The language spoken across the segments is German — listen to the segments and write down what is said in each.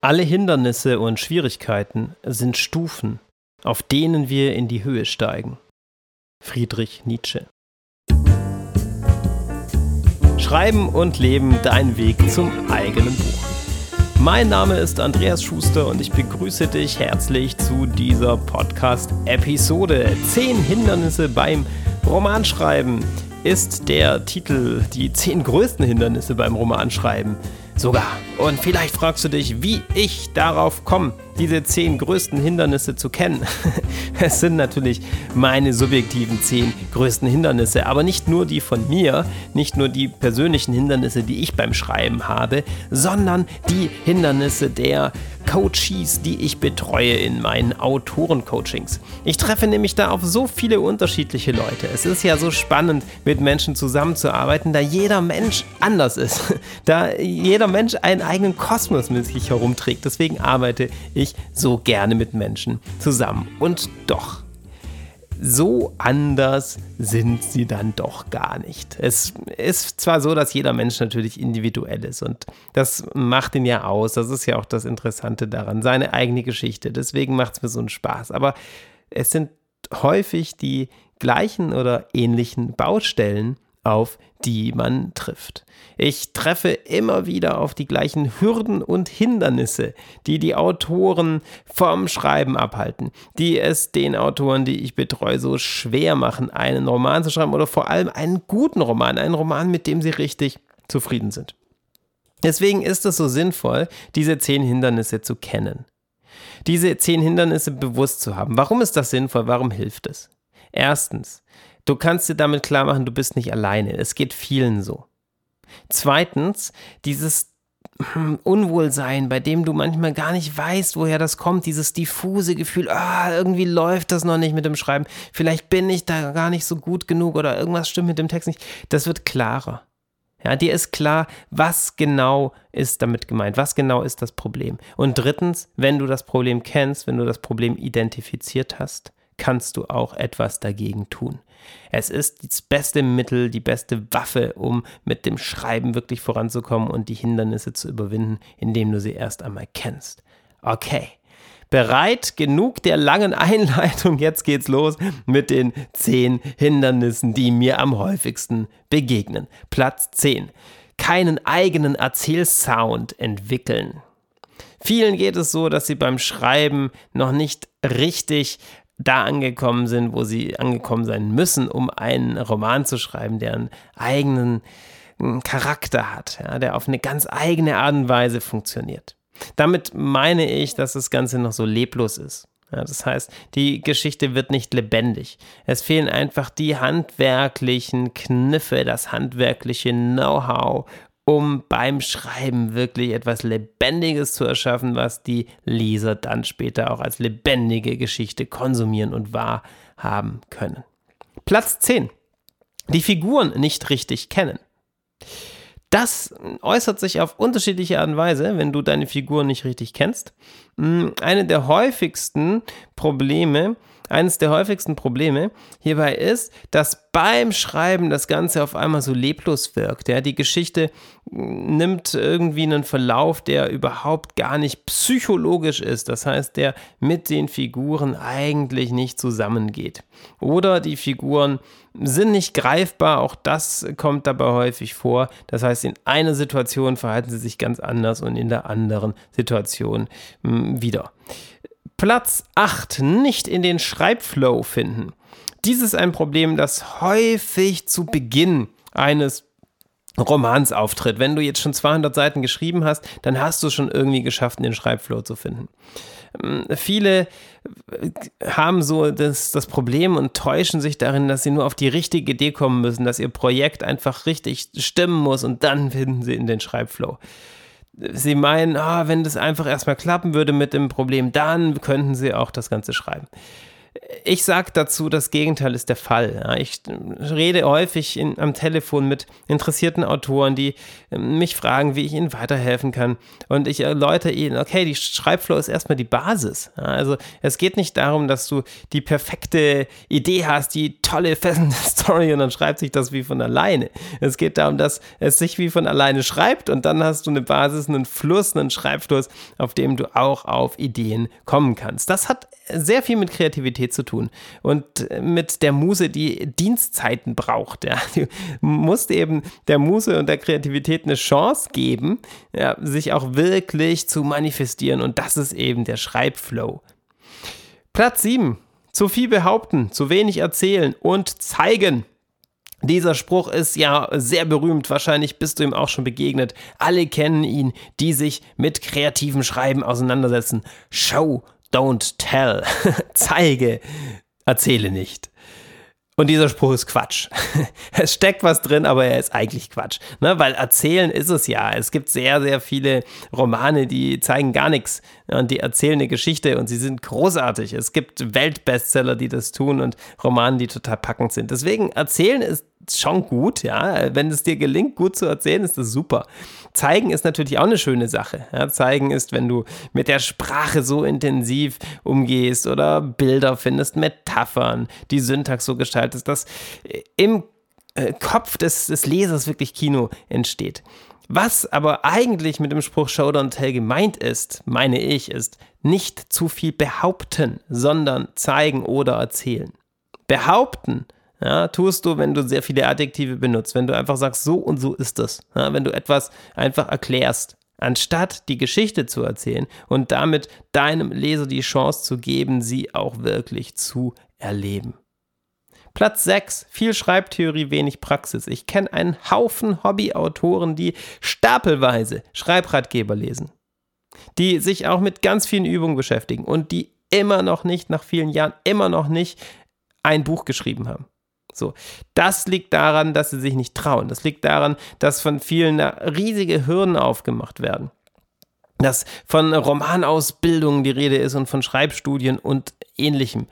Alle Hindernisse und Schwierigkeiten sind Stufen, auf denen wir in die Höhe steigen. Friedrich Nietzsche. Schreiben und Leben, dein Weg zum eigenen Buch. Mein Name ist Andreas Schuster und ich begrüße dich herzlich zu dieser Podcast-Episode. Zehn Hindernisse beim Romanschreiben ist der Titel. Die zehn größten Hindernisse beim Romanschreiben sogar. Und vielleicht fragst du dich, wie ich darauf komme, diese zehn größten Hindernisse zu kennen. es sind natürlich meine subjektiven zehn größten Hindernisse, aber nicht nur die von mir, nicht nur die persönlichen Hindernisse, die ich beim Schreiben habe, sondern die Hindernisse der Coaches, die ich betreue in meinen Autorencoachings. Ich treffe nämlich da auf so viele unterschiedliche Leute. Es ist ja so spannend, mit Menschen zusammenzuarbeiten, da jeder Mensch anders ist. Da jeder Mensch einen eigenen Kosmos mit sich herumträgt. Deswegen arbeite ich so gerne mit Menschen zusammen. Und doch so anders sind sie dann doch gar nicht. Es ist zwar so, dass jeder Mensch natürlich individuell ist und das macht ihn ja aus. Das ist ja auch das Interessante daran, seine eigene Geschichte. Deswegen macht es mir so einen Spaß. Aber es sind häufig die gleichen oder ähnlichen Baustellen, auf die man trifft. Ich treffe immer wieder auf die gleichen Hürden und Hindernisse, die die Autoren vom Schreiben abhalten, die es den Autoren, die ich betreue, so schwer machen, einen Roman zu schreiben oder vor allem einen guten Roman, einen Roman, mit dem sie richtig zufrieden sind. Deswegen ist es so sinnvoll, diese zehn Hindernisse zu kennen. Diese zehn Hindernisse bewusst zu haben. Warum ist das sinnvoll? Warum hilft es? Erstens, Du kannst dir damit klar machen, du bist nicht alleine. Es geht vielen so. Zweitens, dieses hm, Unwohlsein, bei dem du manchmal gar nicht weißt, woher das kommt, dieses diffuse Gefühl, ah, irgendwie läuft das noch nicht mit dem Schreiben, vielleicht bin ich da gar nicht so gut genug oder irgendwas stimmt mit dem Text nicht, das wird klarer. Ja, dir ist klar, was genau ist damit gemeint, was genau ist das Problem. Und drittens, wenn du das Problem kennst, wenn du das Problem identifiziert hast, kannst du auch etwas dagegen tun. Es ist das beste Mittel, die beste Waffe, um mit dem Schreiben wirklich voranzukommen und die Hindernisse zu überwinden, indem du sie erst einmal kennst. Okay. Bereit genug der langen Einleitung. Jetzt geht's los mit den zehn Hindernissen, die mir am häufigsten begegnen. Platz 10. Keinen eigenen Erzählsound entwickeln. Vielen geht es so, dass sie beim Schreiben noch nicht richtig da angekommen sind, wo sie angekommen sein müssen, um einen Roman zu schreiben, der einen eigenen hm, Charakter hat, ja, der auf eine ganz eigene Art und Weise funktioniert. Damit meine ich, dass das Ganze noch so leblos ist. Ja, das heißt, die Geschichte wird nicht lebendig. Es fehlen einfach die handwerklichen Kniffe, das handwerkliche Know-how, um beim Schreiben wirklich etwas Lebendiges zu erschaffen, was die Leser dann später auch als lebendige Geschichte konsumieren und wahrhaben können. Platz 10. Die Figuren nicht richtig kennen. Das äußert sich auf unterschiedliche Art und Weise, wenn du deine Figuren nicht richtig kennst. Hm, eine der häufigsten Probleme eines der häufigsten Probleme hierbei ist, dass beim Schreiben das Ganze auf einmal so leblos wirkt. Ja? Die Geschichte nimmt irgendwie einen Verlauf, der überhaupt gar nicht psychologisch ist. Das heißt, der mit den Figuren eigentlich nicht zusammengeht. Oder die Figuren sind nicht greifbar. Auch das kommt dabei häufig vor. Das heißt, in einer Situation verhalten sie sich ganz anders und in der anderen Situation hm, wieder. Platz 8 nicht in den Schreibflow finden. Dies ist ein Problem, das häufig zu Beginn eines Romans auftritt. Wenn du jetzt schon 200 Seiten geschrieben hast, dann hast du schon irgendwie geschafft, den Schreibflow zu finden. Ähm, viele äh, haben so das, das Problem und täuschen sich darin, dass sie nur auf die richtige Idee kommen müssen, dass ihr Projekt einfach richtig stimmen muss und dann finden sie in den Schreibflow sie meinen, ah, wenn das einfach erstmal klappen würde mit dem Problem, dann könnten sie auch das Ganze schreiben. Ich sage dazu, das Gegenteil ist der Fall. Ich rede häufig in, am Telefon mit interessierten Autoren, die ähm, mich fragen, wie ich ihnen weiterhelfen kann. Und ich erläutere ihnen, okay, die Schreibflow ist erstmal die Basis. Also es geht nicht darum, dass du die perfekte Idee hast, die tolle, fesselnde Story und dann schreibt sich das wie von alleine. Es geht darum, dass es sich wie von alleine schreibt und dann hast du eine Basis, einen Fluss, einen Schreibfluss, auf dem du auch auf Ideen kommen kannst. Das hat sehr viel mit Kreativität zu tun und mit der Muse, die Dienstzeiten braucht. Ja. Du musst eben der Muse und der Kreativität eine Chance geben, ja, sich auch wirklich zu manifestieren und das ist eben der Schreibflow. Platz 7. Zu viel behaupten, zu wenig erzählen und zeigen. Dieser Spruch ist ja sehr berühmt, wahrscheinlich bist du ihm auch schon begegnet. Alle kennen ihn, die sich mit kreativem Schreiben auseinandersetzen. Show don't tell. Zeige, erzähle nicht. Und dieser Spruch ist Quatsch. es steckt was drin, aber er ist eigentlich Quatsch. Ne? Weil erzählen ist es ja. Es gibt sehr, sehr viele Romane, die zeigen gar nichts. Und die erzählen eine Geschichte und sie sind großartig. Es gibt Weltbestseller, die das tun und Romane, die total packend sind. Deswegen erzählen ist schon gut, ja. Wenn es dir gelingt, gut zu erzählen, ist das super. Zeigen ist natürlich auch eine schöne Sache. Ja, zeigen ist, wenn du mit der Sprache so intensiv umgehst oder Bilder findest, Metaphern, die Syntax so gestaltest, dass im äh, Kopf des, des Lesers wirklich Kino entsteht. Was aber eigentlich mit dem Spruch Showdown Tell gemeint ist, meine ich, ist nicht zu viel behaupten, sondern zeigen oder erzählen. Behaupten ja, tust du, wenn du sehr viele Adjektive benutzt, wenn du einfach sagst, so und so ist das. Ja, wenn du etwas einfach erklärst, anstatt die Geschichte zu erzählen und damit deinem Leser die Chance zu geben, sie auch wirklich zu erleben. Platz 6. Viel Schreibtheorie, wenig Praxis. Ich kenne einen Haufen Hobbyautoren, die stapelweise Schreibratgeber lesen, die sich auch mit ganz vielen Übungen beschäftigen und die immer noch nicht, nach vielen Jahren, immer noch nicht ein Buch geschrieben haben. So, das liegt daran, dass sie sich nicht trauen. Das liegt daran, dass von vielen riesige Hürden aufgemacht werden. Dass von Romanausbildungen die Rede ist und von Schreibstudien und ähnlichem.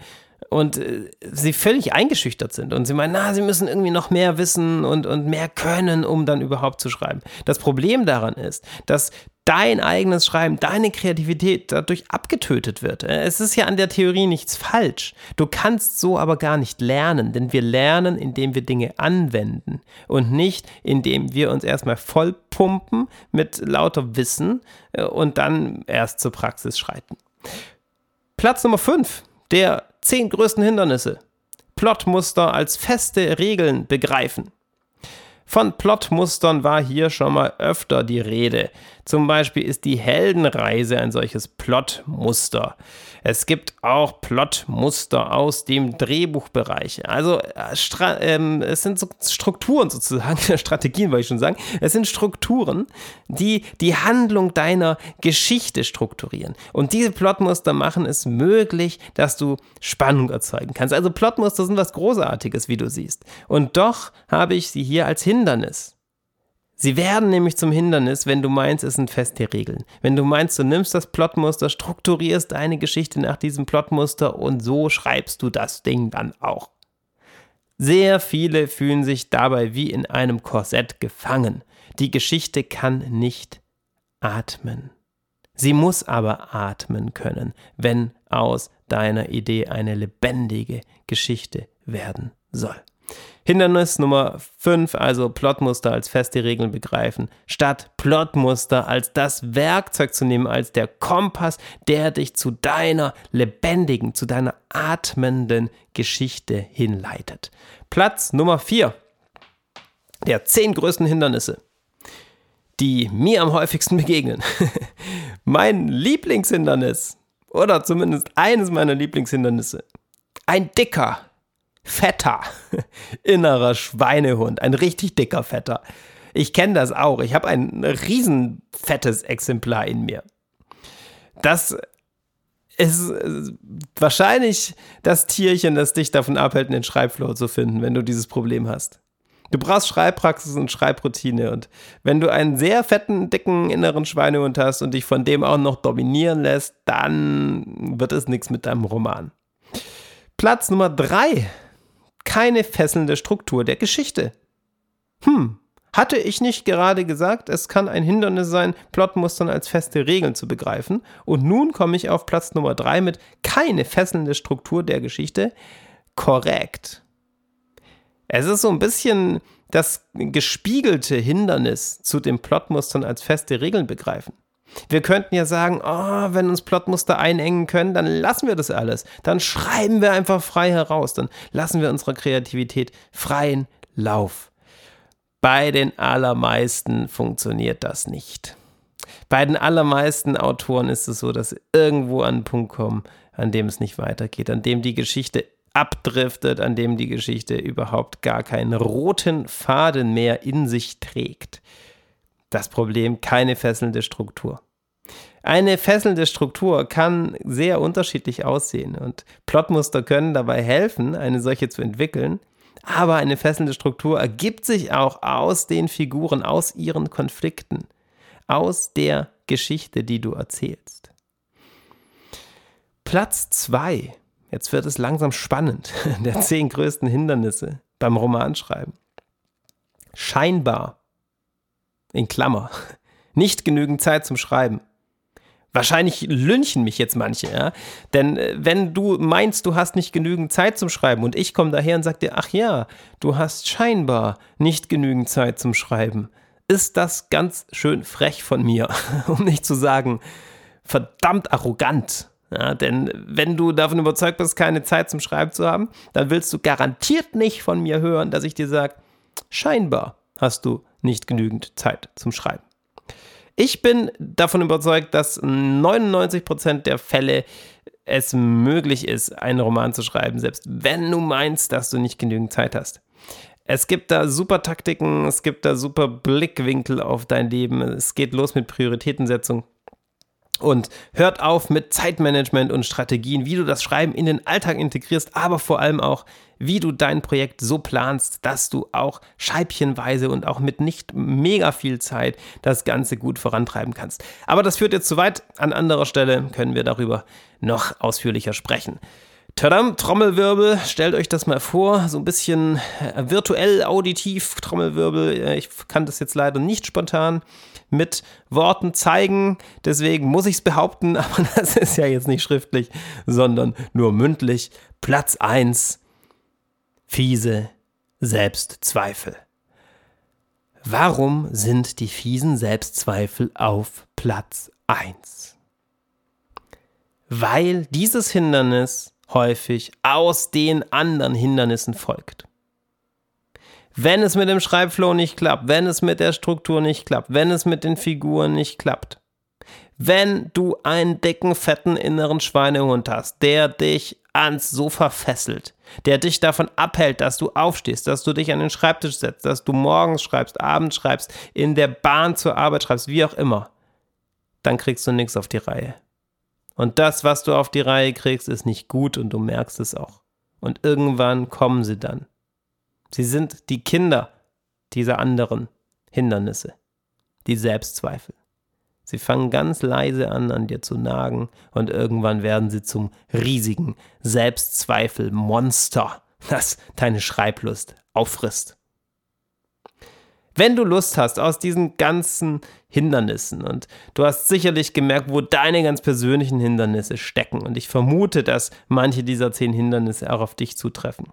Und äh, sie völlig eingeschüchtert sind und sie meinen, na, sie müssen irgendwie noch mehr wissen und, und mehr können, um dann überhaupt zu schreiben. Das Problem daran ist, dass dein eigenes Schreiben, deine Kreativität dadurch abgetötet wird. Es ist ja an der Theorie nichts falsch. Du kannst so aber gar nicht lernen, denn wir lernen, indem wir Dinge anwenden und nicht, indem wir uns erstmal vollpumpen mit lauter Wissen äh, und dann erst zur Praxis schreiten. Platz Nummer 5, der zehn größten Hindernisse. Plotmuster als feste Regeln begreifen. Von Plotmustern war hier schon mal öfter die Rede. Zum Beispiel ist die Heldenreise ein solches Plotmuster. Es gibt auch Plotmuster aus dem Drehbuchbereich. Also äh, ähm, es sind so Strukturen sozusagen, Strategien wollte ich schon sagen. Es sind Strukturen, die die Handlung deiner Geschichte strukturieren. Und diese Plotmuster machen es möglich, dass du Spannung erzeugen kannst. Also Plotmuster sind was Großartiges, wie du siehst. Und doch habe ich sie hier als Hindernis. Sie werden nämlich zum Hindernis, wenn du meinst, es sind feste Regeln. Wenn du meinst, du nimmst das Plotmuster, strukturierst deine Geschichte nach diesem Plotmuster und so schreibst du das Ding dann auch. Sehr viele fühlen sich dabei wie in einem Korsett gefangen. Die Geschichte kann nicht atmen. Sie muss aber atmen können, wenn aus deiner Idee eine lebendige Geschichte werden soll. Hindernis Nummer 5, also Plotmuster als feste Regeln begreifen, statt Plotmuster als das Werkzeug zu nehmen, als der Kompass, der dich zu deiner lebendigen, zu deiner atmenden Geschichte hinleitet. Platz Nummer 4 der zehn größten Hindernisse, die mir am häufigsten begegnen. mein Lieblingshindernis, oder zumindest eines meiner Lieblingshindernisse, ein dicker, fetter, innerer Schweinehund, ein richtig dicker Fetter. Ich kenne das auch. Ich habe ein riesen fettes Exemplar in mir. Das ist wahrscheinlich das Tierchen, das dich davon abhält, einen Schreibflow zu finden, wenn du dieses Problem hast. Du brauchst Schreibpraxis und Schreibroutine. Und wenn du einen sehr fetten, dicken inneren Schweinehund hast und dich von dem auch noch dominieren lässt, dann wird es nichts mit deinem Roman. Platz Nummer drei. Keine fesselnde Struktur der Geschichte. Hm, hatte ich nicht gerade gesagt, es kann ein Hindernis sein, Plotmustern als feste Regeln zu begreifen? Und nun komme ich auf Platz Nummer 3 mit keine fesselnde Struktur der Geschichte. Korrekt. Es ist so ein bisschen das gespiegelte Hindernis zu den Plotmustern als feste Regeln begreifen. Wir könnten ja sagen, oh, wenn uns Plotmuster einengen können, dann lassen wir das alles. Dann schreiben wir einfach frei heraus. Dann lassen wir unserer Kreativität freien Lauf. Bei den allermeisten funktioniert das nicht. Bei den allermeisten Autoren ist es so, dass sie irgendwo an einen Punkt kommen, an dem es nicht weitergeht, an dem die Geschichte abdriftet, an dem die Geschichte überhaupt gar keinen roten Faden mehr in sich trägt. Das Problem, keine fesselnde Struktur. Eine fesselnde Struktur kann sehr unterschiedlich aussehen und Plotmuster können dabei helfen, eine solche zu entwickeln. Aber eine fesselnde Struktur ergibt sich auch aus den Figuren, aus ihren Konflikten, aus der Geschichte, die du erzählst. Platz 2. Jetzt wird es langsam spannend. Der zehn größten Hindernisse beim Romanschreiben. Scheinbar, in Klammer, nicht genügend Zeit zum Schreiben. Wahrscheinlich lynchen mich jetzt manche, ja. Denn äh, wenn du meinst, du hast nicht genügend Zeit zum Schreiben und ich komme daher und sage dir, ach ja, du hast scheinbar nicht genügend Zeit zum Schreiben, ist das ganz schön frech von mir, um nicht zu sagen, verdammt arrogant. Ja, denn wenn du davon überzeugt bist, keine Zeit zum Schreiben zu haben, dann willst du garantiert nicht von mir hören, dass ich dir sage, scheinbar hast du nicht genügend Zeit zum Schreiben. Ich bin davon überzeugt, dass 99% der Fälle es möglich ist, einen Roman zu schreiben, selbst wenn du meinst, dass du nicht genügend Zeit hast. Es gibt da super Taktiken, es gibt da super Blickwinkel auf dein Leben. Es geht los mit Prioritätensetzung. Und hört auf mit Zeitmanagement und Strategien, wie du das Schreiben in den Alltag integrierst, aber vor allem auch, wie du dein Projekt so planst, dass du auch scheibchenweise und auch mit nicht mega viel Zeit das Ganze gut vorantreiben kannst. Aber das führt jetzt zu weit. An anderer Stelle können wir darüber noch ausführlicher sprechen. Tadam, Trommelwirbel, stellt euch das mal vor, so ein bisschen äh, virtuell auditiv Trommelwirbel. Ich kann das jetzt leider nicht spontan mit Worten zeigen, deswegen muss ich es behaupten, aber das ist ja jetzt nicht schriftlich, sondern nur mündlich. Platz 1, fiese Selbstzweifel. Warum sind die fiesen Selbstzweifel auf Platz 1? Weil dieses Hindernis häufig aus den anderen Hindernissen folgt. Wenn es mit dem Schreibflow nicht klappt, wenn es mit der Struktur nicht klappt, wenn es mit den Figuren nicht klappt, wenn du einen dicken, fetten inneren Schweinehund hast, der dich ans Sofa fesselt, der dich davon abhält, dass du aufstehst, dass du dich an den Schreibtisch setzt, dass du morgens schreibst, abends schreibst, in der Bahn zur Arbeit schreibst, wie auch immer, dann kriegst du nichts auf die Reihe. Und das, was du auf die Reihe kriegst, ist nicht gut und du merkst es auch. Und irgendwann kommen sie dann. Sie sind die Kinder dieser anderen Hindernisse, die Selbstzweifel. Sie fangen ganz leise an, an dir zu nagen und irgendwann werden sie zum riesigen Selbstzweifelmonster, das deine Schreiblust auffrisst. Wenn du Lust hast aus diesen ganzen Hindernissen und du hast sicherlich gemerkt, wo deine ganz persönlichen Hindernisse stecken und ich vermute, dass manche dieser zehn Hindernisse auch auf dich zutreffen.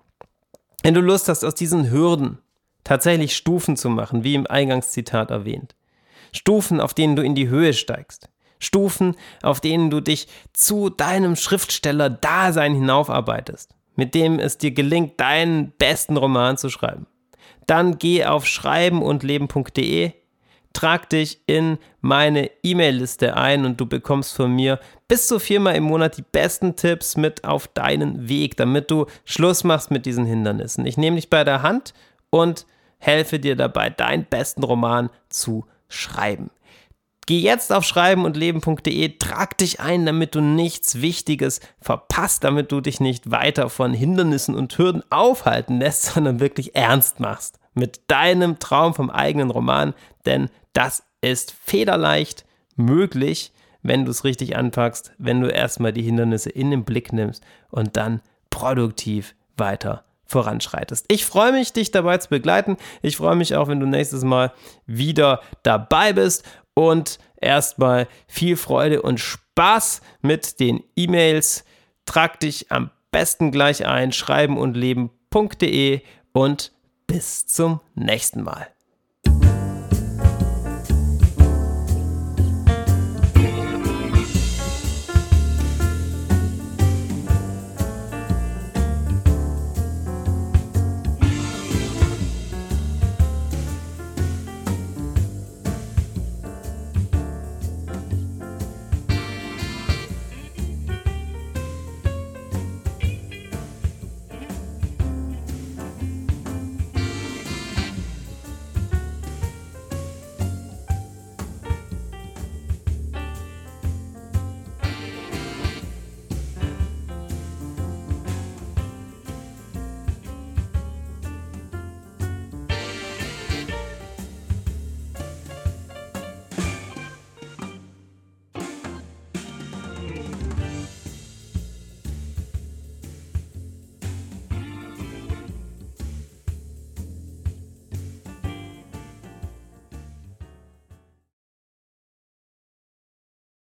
Wenn du Lust hast, aus diesen Hürden tatsächlich Stufen zu machen, wie im Eingangszitat erwähnt, Stufen, auf denen du in die Höhe steigst, Stufen, auf denen du dich zu deinem Schriftsteller-Dasein hinaufarbeitest, mit dem es dir gelingt, deinen besten Roman zu schreiben dann geh auf schreibenundleben.de, trag dich in meine E-Mail-Liste ein und du bekommst von mir bis zu viermal im Monat die besten Tipps mit auf deinen Weg, damit du Schluss machst mit diesen Hindernissen. Ich nehme dich bei der Hand und helfe dir dabei, deinen besten Roman zu schreiben. Geh jetzt auf schreibenundleben.de, trag dich ein, damit du nichts Wichtiges verpasst, damit du dich nicht weiter von Hindernissen und Hürden aufhalten lässt, sondern wirklich ernst machst mit deinem Traum vom eigenen Roman, denn das ist federleicht möglich, wenn du es richtig anpackst, wenn du erstmal die Hindernisse in den Blick nimmst und dann produktiv weiter voranschreitest. Ich freue mich, dich dabei zu begleiten. Ich freue mich auch, wenn du nächstes Mal wieder dabei bist und erstmal viel Freude und Spaß mit den E-Mails. Trag dich am besten gleich ein, schreiben und leben.de und bis zum nächsten Mal.